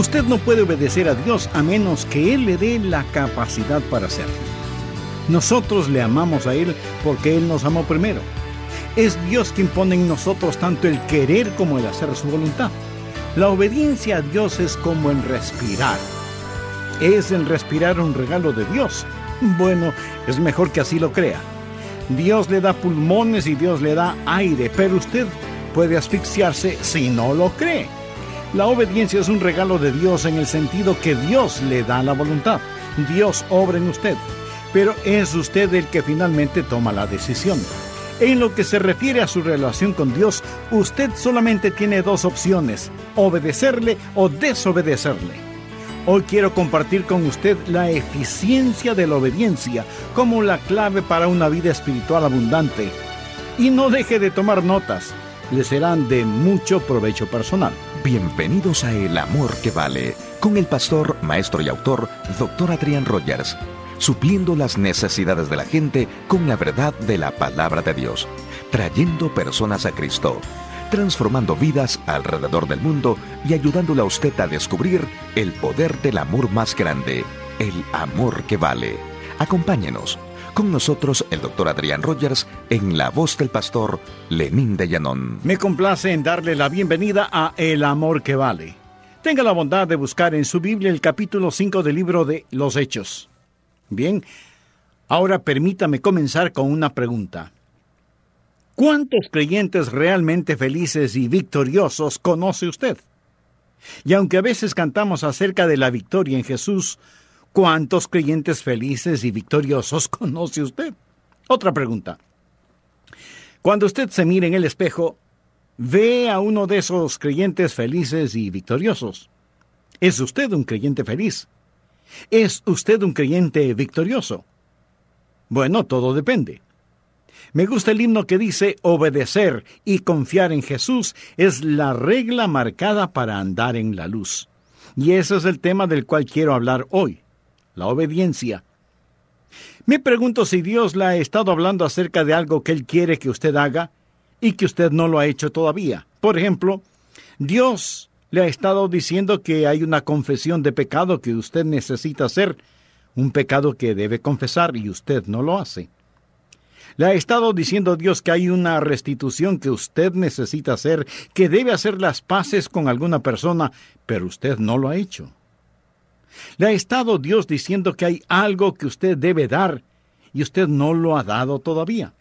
Usted no puede obedecer a Dios a menos que Él le dé la capacidad para hacerlo. Nosotros le amamos a Él porque Él nos amó primero. Es Dios quien pone en nosotros tanto el querer como el hacer su voluntad. La obediencia a Dios es como el respirar. ¿Es el respirar un regalo de Dios? Bueno, es mejor que así lo crea. Dios le da pulmones y Dios le da aire, pero usted puede asfixiarse si no lo cree. La obediencia es un regalo de Dios en el sentido que Dios le da la voluntad. Dios obra en usted, pero es usted el que finalmente toma la decisión. En lo que se refiere a su relación con Dios, usted solamente tiene dos opciones, obedecerle o desobedecerle. Hoy quiero compartir con usted la eficiencia de la obediencia como la clave para una vida espiritual abundante. Y no deje de tomar notas, le serán de mucho provecho personal. Bienvenidos a El Amor que Vale, con el pastor, maestro y autor, Dr. Adrián Rogers, supliendo las necesidades de la gente con la verdad de la palabra de Dios, trayendo personas a Cristo transformando vidas alrededor del mundo y ayudándole a usted a descubrir el poder del amor más grande, el amor que vale. Acompáñenos. Con nosotros el doctor Adrián Rogers en la voz del pastor Lenín de Llanón. Me complace en darle la bienvenida a El amor que vale. Tenga la bondad de buscar en su Biblia el capítulo 5 del libro de Los Hechos. Bien, ahora permítame comenzar con una pregunta. ¿Cuántos creyentes realmente felices y victoriosos conoce usted? Y aunque a veces cantamos acerca de la victoria en Jesús, ¿cuántos creyentes felices y victoriosos conoce usted? Otra pregunta. Cuando usted se mira en el espejo, ve a uno de esos creyentes felices y victoriosos. ¿Es usted un creyente feliz? ¿Es usted un creyente victorioso? Bueno, todo depende. Me gusta el himno que dice obedecer y confiar en Jesús es la regla marcada para andar en la luz. Y ese es el tema del cual quiero hablar hoy, la obediencia. Me pregunto si Dios le ha estado hablando acerca de algo que Él quiere que usted haga y que usted no lo ha hecho todavía. Por ejemplo, Dios le ha estado diciendo que hay una confesión de pecado que usted necesita hacer, un pecado que debe confesar y usted no lo hace. Le ha estado diciendo Dios que hay una restitución que usted necesita hacer, que debe hacer las paces con alguna persona, pero usted no lo ha hecho. Le ha estado Dios diciendo que hay algo que usted debe dar y usted no lo ha dado todavía.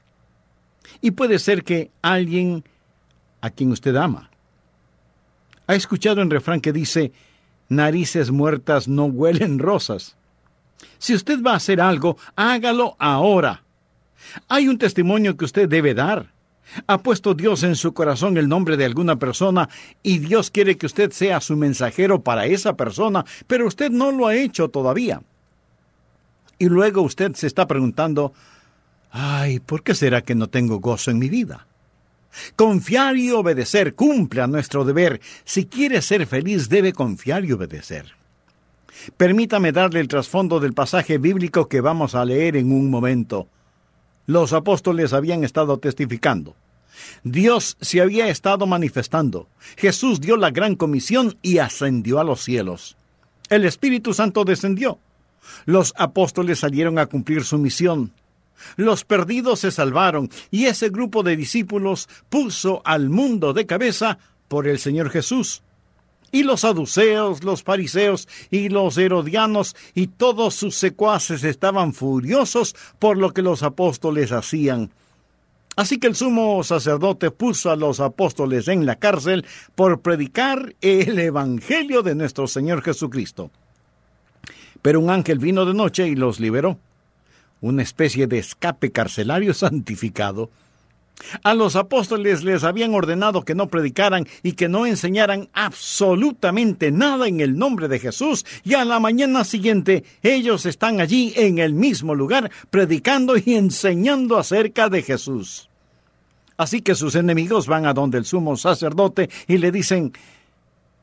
Y puede ser que alguien a quien usted ama. Ha escuchado un refrán que dice, narices muertas no huelen rosas. Si usted va a hacer algo, hágalo ahora. Hay un testimonio que usted debe dar. Ha puesto Dios en su corazón el nombre de alguna persona y Dios quiere que usted sea su mensajero para esa persona, pero usted no lo ha hecho todavía. Y luego usted se está preguntando, ay, ¿por qué será que no tengo gozo en mi vida? Confiar y obedecer, cumpla nuestro deber. Si quiere ser feliz, debe confiar y obedecer. Permítame darle el trasfondo del pasaje bíblico que vamos a leer en un momento los apóstoles habían estado testificando. Dios se había estado manifestando. Jesús dio la gran comisión y ascendió a los cielos. El Espíritu Santo descendió. Los apóstoles salieron a cumplir su misión. Los perdidos se salvaron y ese grupo de discípulos puso al mundo de cabeza por el Señor Jesús. Y los saduceos, los fariseos y los herodianos y todos sus secuaces estaban furiosos por lo que los apóstoles hacían. Así que el sumo sacerdote puso a los apóstoles en la cárcel por predicar el Evangelio de nuestro Señor Jesucristo. Pero un ángel vino de noche y los liberó, una especie de escape carcelario santificado. A los apóstoles les habían ordenado que no predicaran y que no enseñaran absolutamente nada en el nombre de Jesús y a la mañana siguiente ellos están allí en el mismo lugar predicando y enseñando acerca de Jesús. Así que sus enemigos van a donde el sumo sacerdote y le dicen,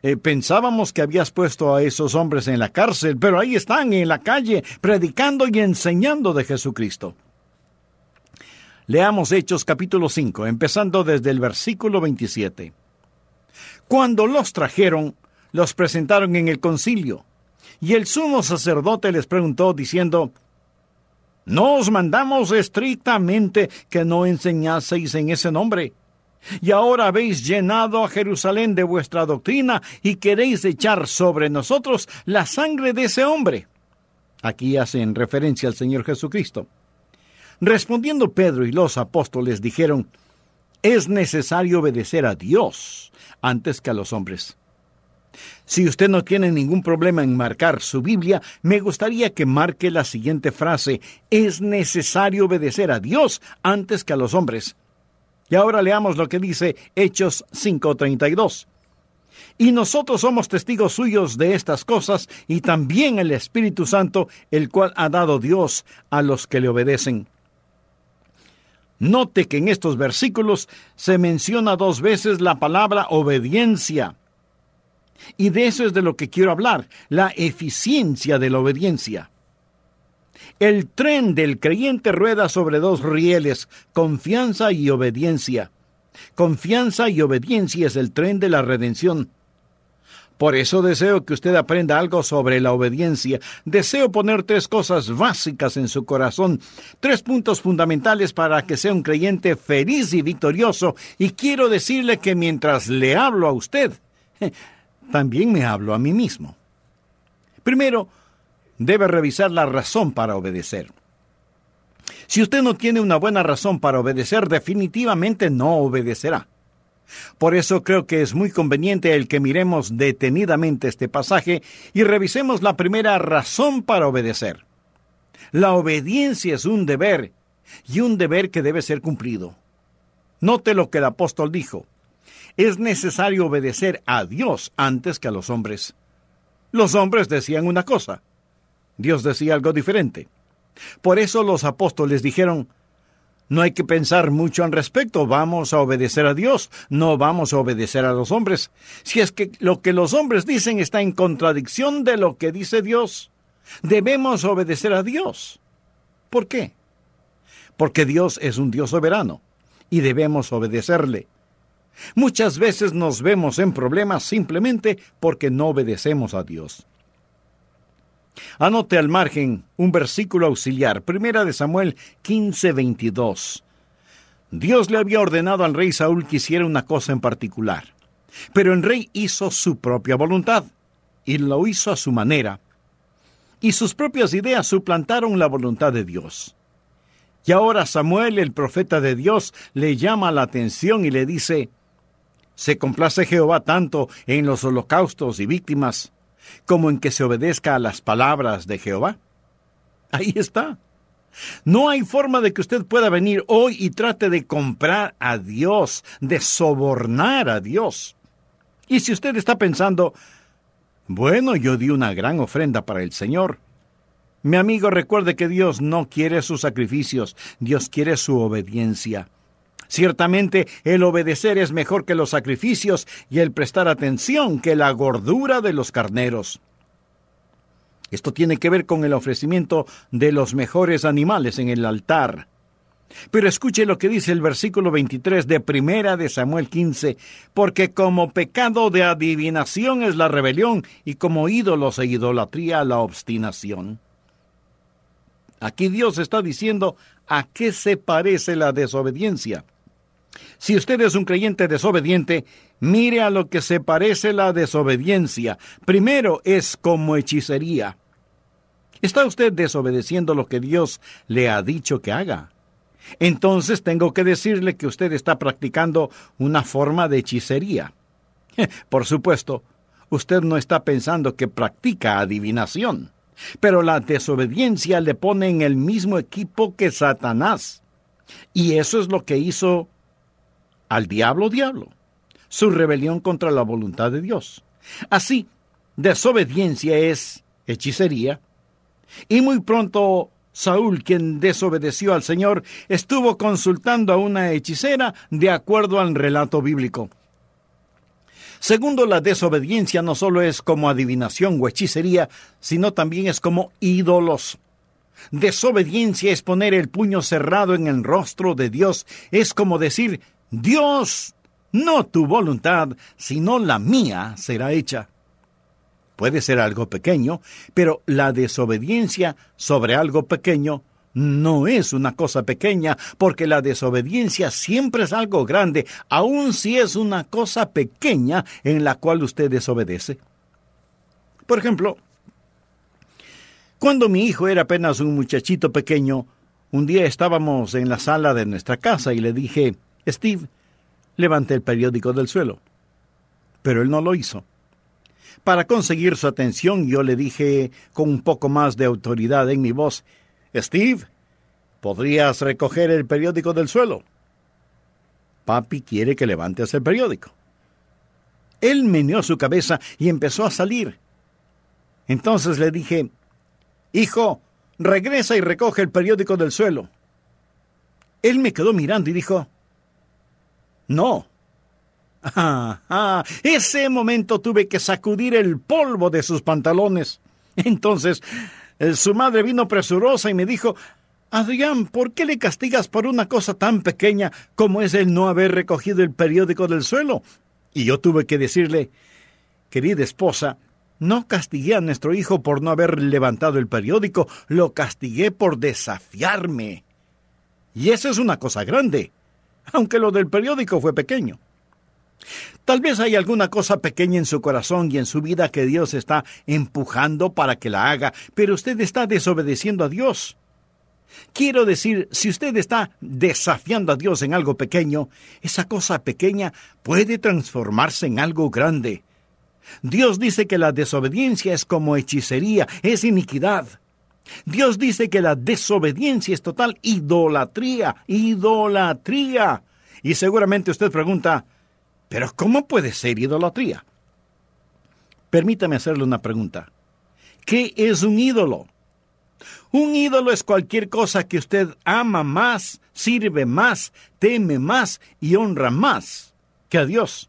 eh, pensábamos que habías puesto a esos hombres en la cárcel, pero ahí están en la calle predicando y enseñando de Jesucristo. Leamos Hechos capítulo 5, empezando desde el versículo 27. Cuando los trajeron, los presentaron en el concilio. Y el sumo sacerdote les preguntó diciendo, ¿No os mandamos estrictamente que no enseñaseis en ese nombre? Y ahora habéis llenado a Jerusalén de vuestra doctrina y queréis echar sobre nosotros la sangre de ese hombre. Aquí hacen referencia al Señor Jesucristo. Respondiendo Pedro y los apóstoles dijeron, es necesario obedecer a Dios antes que a los hombres. Si usted no tiene ningún problema en marcar su Biblia, me gustaría que marque la siguiente frase, es necesario obedecer a Dios antes que a los hombres. Y ahora leamos lo que dice Hechos 5:32. Y nosotros somos testigos suyos de estas cosas, y también el Espíritu Santo, el cual ha dado Dios a los que le obedecen. Note que en estos versículos se menciona dos veces la palabra obediencia. Y de eso es de lo que quiero hablar, la eficiencia de la obediencia. El tren del creyente rueda sobre dos rieles, confianza y obediencia. Confianza y obediencia es el tren de la redención. Por eso deseo que usted aprenda algo sobre la obediencia. Deseo poner tres cosas básicas en su corazón, tres puntos fundamentales para que sea un creyente feliz y victorioso. Y quiero decirle que mientras le hablo a usted, también me hablo a mí mismo. Primero, debe revisar la razón para obedecer. Si usted no tiene una buena razón para obedecer, definitivamente no obedecerá. Por eso creo que es muy conveniente el que miremos detenidamente este pasaje y revisemos la primera razón para obedecer. La obediencia es un deber, y un deber que debe ser cumplido. Note lo que el apóstol dijo. Es necesario obedecer a Dios antes que a los hombres. Los hombres decían una cosa, Dios decía algo diferente. Por eso los apóstoles dijeron, no hay que pensar mucho al respecto, vamos a obedecer a Dios, no vamos a obedecer a los hombres. Si es que lo que los hombres dicen está en contradicción de lo que dice Dios, debemos obedecer a Dios. ¿Por qué? Porque Dios es un Dios soberano y debemos obedecerle. Muchas veces nos vemos en problemas simplemente porque no obedecemos a Dios. Anote al margen un versículo auxiliar, primera de Samuel 15:22. Dios le había ordenado al rey Saúl que hiciera una cosa en particular, pero el rey hizo su propia voluntad y lo hizo a su manera, y sus propias ideas suplantaron la voluntad de Dios. Y ahora Samuel, el profeta de Dios, le llama la atención y le dice, ¿Se complace Jehová tanto en los holocaustos y víctimas como en que se obedezca a las palabras de Jehová. Ahí está. No hay forma de que usted pueda venir hoy y trate de comprar a Dios, de sobornar a Dios. Y si usted está pensando, bueno, yo di una gran ofrenda para el Señor. Mi amigo, recuerde que Dios no quiere sus sacrificios, Dios quiere su obediencia. Ciertamente el obedecer es mejor que los sacrificios y el prestar atención que la gordura de los carneros. Esto tiene que ver con el ofrecimiento de los mejores animales en el altar. Pero escuche lo que dice el versículo 23 de Primera de Samuel 15, porque como pecado de adivinación es la rebelión y como ídolos e idolatría la obstinación. Aquí Dios está diciendo a qué se parece la desobediencia. Si usted es un creyente desobediente, mire a lo que se parece la desobediencia. Primero es como hechicería. ¿Está usted desobedeciendo lo que Dios le ha dicho que haga? Entonces tengo que decirle que usted está practicando una forma de hechicería. Por supuesto, usted no está pensando que practica adivinación, pero la desobediencia le pone en el mismo equipo que Satanás. Y eso es lo que hizo al diablo diablo, su rebelión contra la voluntad de Dios. Así, desobediencia es hechicería, y muy pronto Saúl, quien desobedeció al Señor, estuvo consultando a una hechicera de acuerdo al relato bíblico. Segundo, la desobediencia no solo es como adivinación o hechicería, sino también es como ídolos. Desobediencia es poner el puño cerrado en el rostro de Dios, es como decir, Dios, no tu voluntad, sino la mía será hecha. puede ser algo pequeño, pero la desobediencia sobre algo pequeño no es una cosa pequeña, porque la desobediencia siempre es algo grande, aun si es una cosa pequeña en la cual usted desobedece. Por ejemplo, cuando mi hijo era apenas un muchachito pequeño, un día estábamos en la sala de nuestra casa y le dije, Steve, levante el periódico del suelo. Pero él no lo hizo. Para conseguir su atención yo le dije con un poco más de autoridad en mi voz, Steve, ¿podrías recoger el periódico del suelo? Papi quiere que levantes el periódico. Él meneó su cabeza y empezó a salir. Entonces le dije, Hijo, regresa y recoge el periódico del suelo. Él me quedó mirando y dijo, No. Ah, ese momento tuve que sacudir el polvo de sus pantalones. Entonces, eh, su madre vino presurosa y me dijo, Adrián, ¿por qué le castigas por una cosa tan pequeña como es el no haber recogido el periódico del suelo? Y yo tuve que decirle, querida esposa, no castigué a nuestro hijo por no haber levantado el periódico, lo castigué por desafiarme. Y eso es una cosa grande, aunque lo del periódico fue pequeño. Tal vez hay alguna cosa pequeña en su corazón y en su vida que Dios está empujando para que la haga, pero usted está desobedeciendo a Dios. Quiero decir, si usted está desafiando a Dios en algo pequeño, esa cosa pequeña puede transformarse en algo grande. Dios dice que la desobediencia es como hechicería, es iniquidad. Dios dice que la desobediencia es total idolatría, idolatría. Y seguramente usted pregunta, pero ¿cómo puede ser idolatría? Permítame hacerle una pregunta. ¿Qué es un ídolo? Un ídolo es cualquier cosa que usted ama más, sirve más, teme más y honra más que a Dios.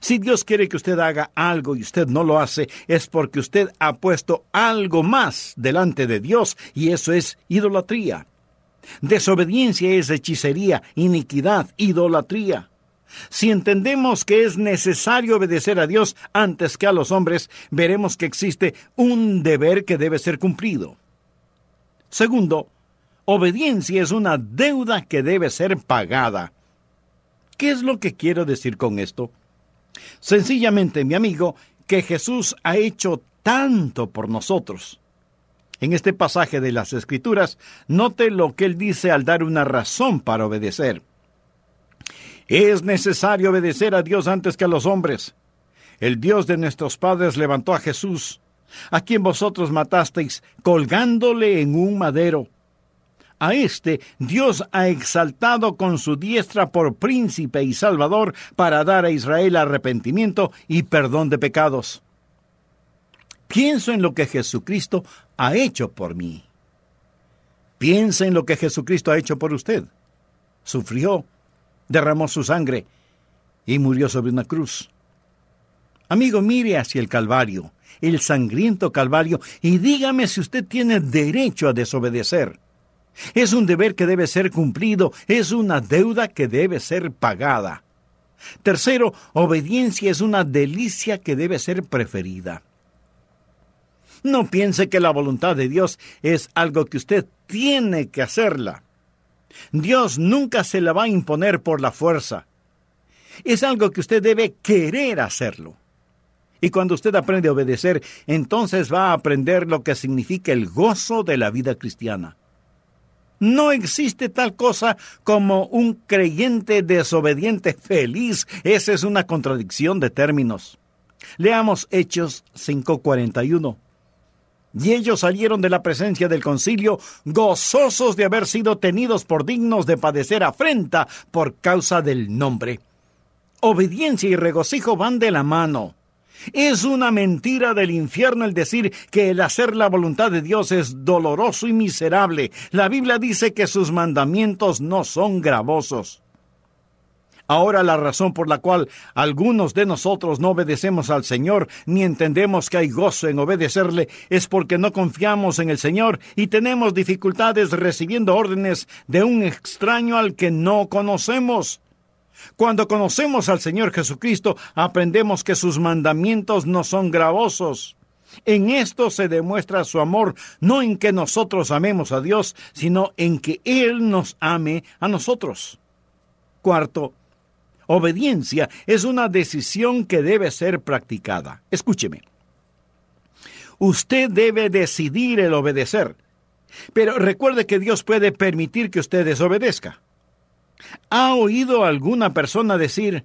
Si Dios quiere que usted haga algo y usted no lo hace, es porque usted ha puesto algo más delante de Dios y eso es idolatría. Desobediencia es hechicería, iniquidad, idolatría. Si entendemos que es necesario obedecer a Dios antes que a los hombres, veremos que existe un deber que debe ser cumplido. Segundo, obediencia es una deuda que debe ser pagada. ¿Qué es lo que quiero decir con esto? Sencillamente, mi amigo, que Jesús ha hecho tanto por nosotros. En este pasaje de las Escrituras, note lo que él dice al dar una razón para obedecer. Es necesario obedecer a Dios antes que a los hombres. El Dios de nuestros padres levantó a Jesús, a quien vosotros matasteis, colgándole en un madero a este Dios ha exaltado con su diestra por príncipe y salvador para dar a Israel arrepentimiento y perdón de pecados. Pienso en lo que Jesucristo ha hecho por mí. Piensa en lo que Jesucristo ha hecho por usted. Sufrió, derramó su sangre y murió sobre una cruz. Amigo, mire hacia el Calvario, el sangriento Calvario, y dígame si usted tiene derecho a desobedecer. Es un deber que debe ser cumplido, es una deuda que debe ser pagada. Tercero, obediencia es una delicia que debe ser preferida. No piense que la voluntad de Dios es algo que usted tiene que hacerla. Dios nunca se la va a imponer por la fuerza. Es algo que usted debe querer hacerlo. Y cuando usted aprende a obedecer, entonces va a aprender lo que significa el gozo de la vida cristiana. No existe tal cosa como un creyente desobediente feliz. Esa es una contradicción de términos. Leamos Hechos 5:41. Y ellos salieron de la presencia del concilio gozosos de haber sido tenidos por dignos de padecer afrenta por causa del nombre. Obediencia y regocijo van de la mano. Es una mentira del infierno el decir que el hacer la voluntad de Dios es doloroso y miserable. La Biblia dice que sus mandamientos no son gravosos. Ahora la razón por la cual algunos de nosotros no obedecemos al Señor ni entendemos que hay gozo en obedecerle es porque no confiamos en el Señor y tenemos dificultades recibiendo órdenes de un extraño al que no conocemos. Cuando conocemos al Señor Jesucristo, aprendemos que sus mandamientos no son gravosos. En esto se demuestra su amor, no en que nosotros amemos a Dios, sino en que Él nos ame a nosotros. Cuarto, obediencia es una decisión que debe ser practicada. Escúcheme. Usted debe decidir el obedecer, pero recuerde que Dios puede permitir que usted desobedezca. ¿Ha oído alguna persona decir,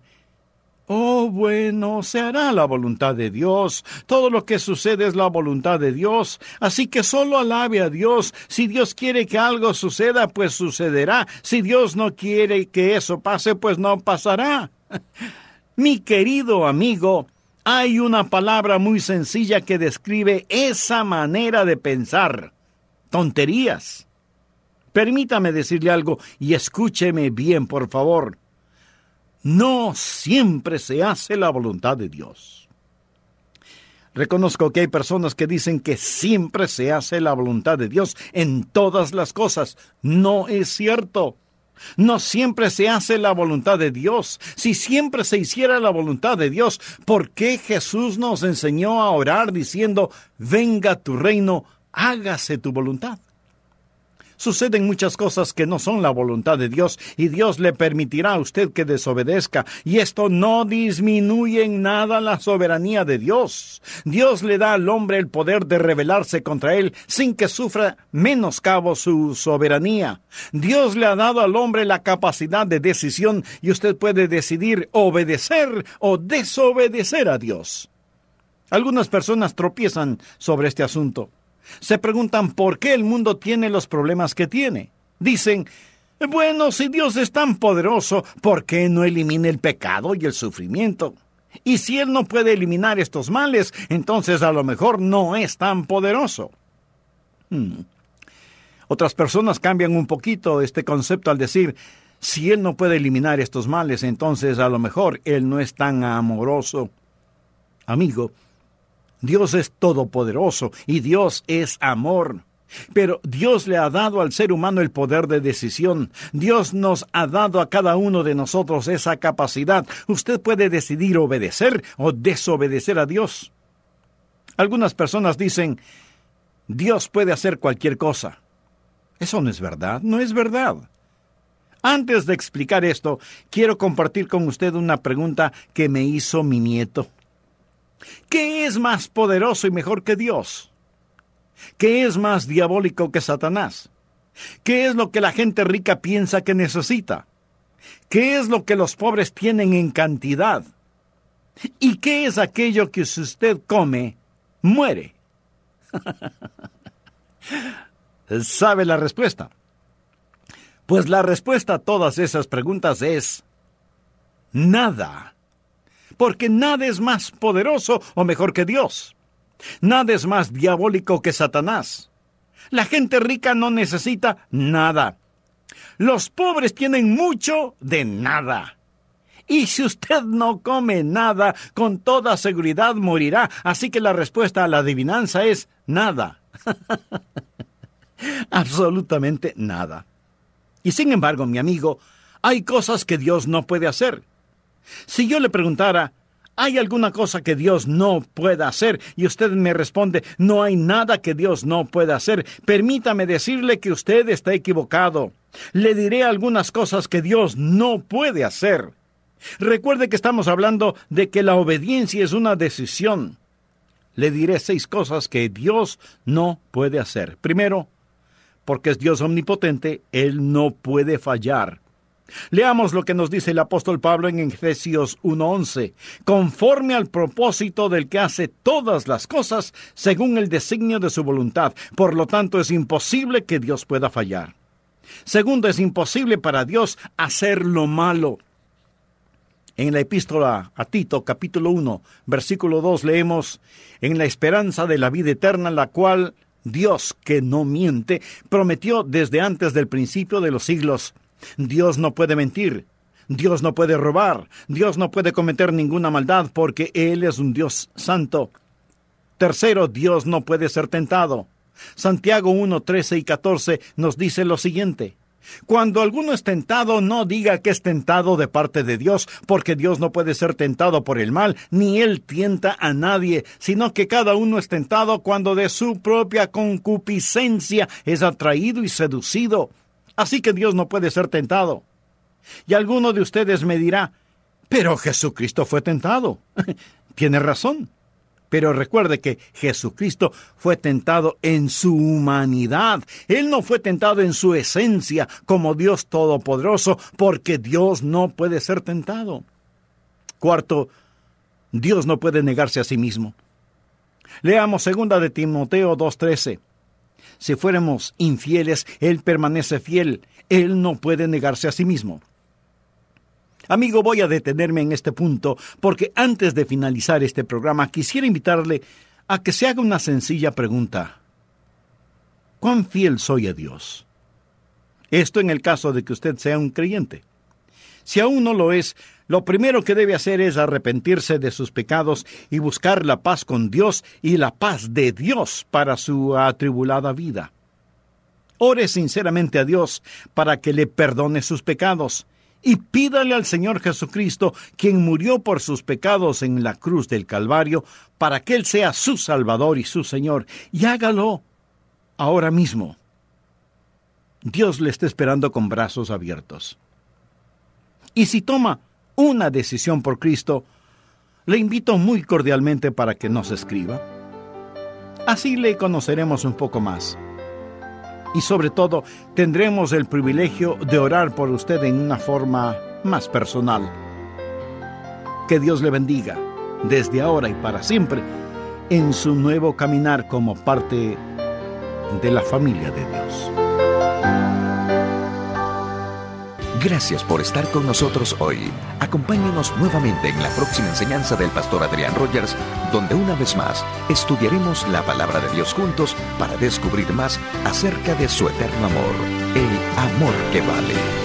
Oh, bueno, se hará la voluntad de Dios. Todo lo que sucede es la voluntad de Dios. Así que solo alabe a Dios. Si Dios quiere que algo suceda, pues sucederá. Si Dios no quiere que eso pase, pues no pasará. Mi querido amigo, hay una palabra muy sencilla que describe esa manera de pensar. Tonterías. Permítame decirle algo y escúcheme bien, por favor no siempre se hace la voluntad de Dios. Reconozco que hay personas que dicen que siempre se hace la voluntad de Dios en todas las cosas. No es cierto. No siempre se hace la voluntad de Dios. Si siempre se hiciera la voluntad de Dios, ¿por qué Jesús nos enseñó a orar diciendo, venga tu reino, hágase tu voluntad? Suceden muchas cosas que no son la voluntad de Dios y Dios le permitirá a usted que desobedezca y esto no disminuye en nada la soberanía de Dios. Dios le da al hombre el poder de rebelarse contra él sin que sufra menoscabo su soberanía. Dios le ha dado al hombre la capacidad de decisión y usted puede decidir obedecer o desobedecer a Dios. Algunas personas tropiezan sobre este asunto. Se preguntan por qué el mundo tiene los problemas que tiene. Dicen, bueno, si Dios es tan poderoso, ¿por qué no elimina el pecado y el sufrimiento? Y si Él no puede eliminar estos males, entonces a lo mejor no es tan poderoso. Hmm. Otras personas cambian un poquito este concepto al decir, si Él no puede eliminar estos males, entonces a lo mejor Él no es tan amoroso. Amigo, Dios es todopoderoso y Dios es amor. Pero Dios le ha dado al ser humano el poder de decisión. Dios nos ha dado a cada uno de nosotros esa capacidad. Usted puede decidir obedecer o desobedecer a Dios. Algunas personas dicen, Dios puede hacer cualquier cosa. Eso no es verdad, no es verdad. Antes de explicar esto, quiero compartir con usted una pregunta que me hizo mi nieto. ¿Qué es más poderoso y mejor que Dios? ¿Qué es más diabólico que Satanás? ¿Qué es lo que la gente rica piensa que necesita? ¿Qué es lo que los pobres tienen en cantidad? ¿Y qué es aquello que si usted come, muere? ¿Sabe la respuesta? Pues la respuesta a todas esas preguntas es nada porque nada es más poderoso o mejor que Dios. Nada es más diabólico que Satanás. La gente rica no necesita nada. Los pobres tienen mucho de nada. Y si usted no come nada, con toda seguridad morirá. Así que la respuesta a la adivinanza es nada. Absolutamente nada. Y sin embargo, mi amigo, hay cosas que Dios no puede hacer. Si yo le preguntara, ¿hay alguna cosa que Dios no pueda hacer? Y usted me responde, no hay nada que Dios no pueda hacer. Permítame decirle que usted está equivocado. Le diré algunas cosas que Dios no puede hacer. Recuerde que estamos hablando de que la obediencia es una decisión. Le diré seis cosas que Dios no puede hacer. Primero, porque es Dios omnipotente, Él no puede fallar. Leamos lo que nos dice el apóstol Pablo en Efesios 1:11, conforme al propósito del que hace todas las cosas según el designio de su voluntad. Por lo tanto, es imposible que Dios pueda fallar. Segundo, es imposible para Dios hacer lo malo. En la epístola a Tito, capítulo 1, versículo 2, leemos, en la esperanza de la vida eterna, la cual Dios, que no miente, prometió desde antes del principio de los siglos Dios no puede mentir. Dios no puede robar. Dios no puede cometer ninguna maldad porque Él es un Dios santo. Tercero, Dios no puede ser tentado. Santiago 1, 13 y 14 nos dice lo siguiente. Cuando alguno es tentado, no diga que es tentado de parte de Dios, porque Dios no puede ser tentado por el mal, ni Él tienta a nadie, sino que cada uno es tentado cuando de su propia concupiscencia es atraído y seducido. Así que Dios no puede ser tentado. Y alguno de ustedes me dirá, pero Jesucristo fue tentado. Tiene razón. Pero recuerde que Jesucristo fue tentado en su humanidad. Él no fue tentado en su esencia como Dios Todopoderoso, porque Dios no puede ser tentado. Cuarto, Dios no puede negarse a sí mismo. Leamos segunda de Timoteo 2:13. Si fuéramos infieles, Él permanece fiel. Él no puede negarse a sí mismo. Amigo, voy a detenerme en este punto porque antes de finalizar este programa quisiera invitarle a que se haga una sencilla pregunta. ¿Cuán fiel soy a Dios? Esto en el caso de que usted sea un creyente. Si aún no lo es, lo primero que debe hacer es arrepentirse de sus pecados y buscar la paz con Dios y la paz de Dios para su atribulada vida. Ore sinceramente a Dios para que le perdone sus pecados y pídale al Señor Jesucristo, quien murió por sus pecados en la cruz del Calvario, para que Él sea su Salvador y su Señor, y hágalo ahora mismo. Dios le está esperando con brazos abiertos. Y si toma una decisión por Cristo, le invito muy cordialmente para que nos escriba. Así le conoceremos un poco más y sobre todo tendremos el privilegio de orar por usted en una forma más personal. Que Dios le bendiga desde ahora y para siempre en su nuevo caminar como parte de la familia de Dios. Gracias por estar con nosotros hoy. Acompáñenos nuevamente en la próxima enseñanza del pastor Adrián Rogers, donde una vez más estudiaremos la palabra de Dios juntos para descubrir más acerca de su eterno amor, el amor que vale.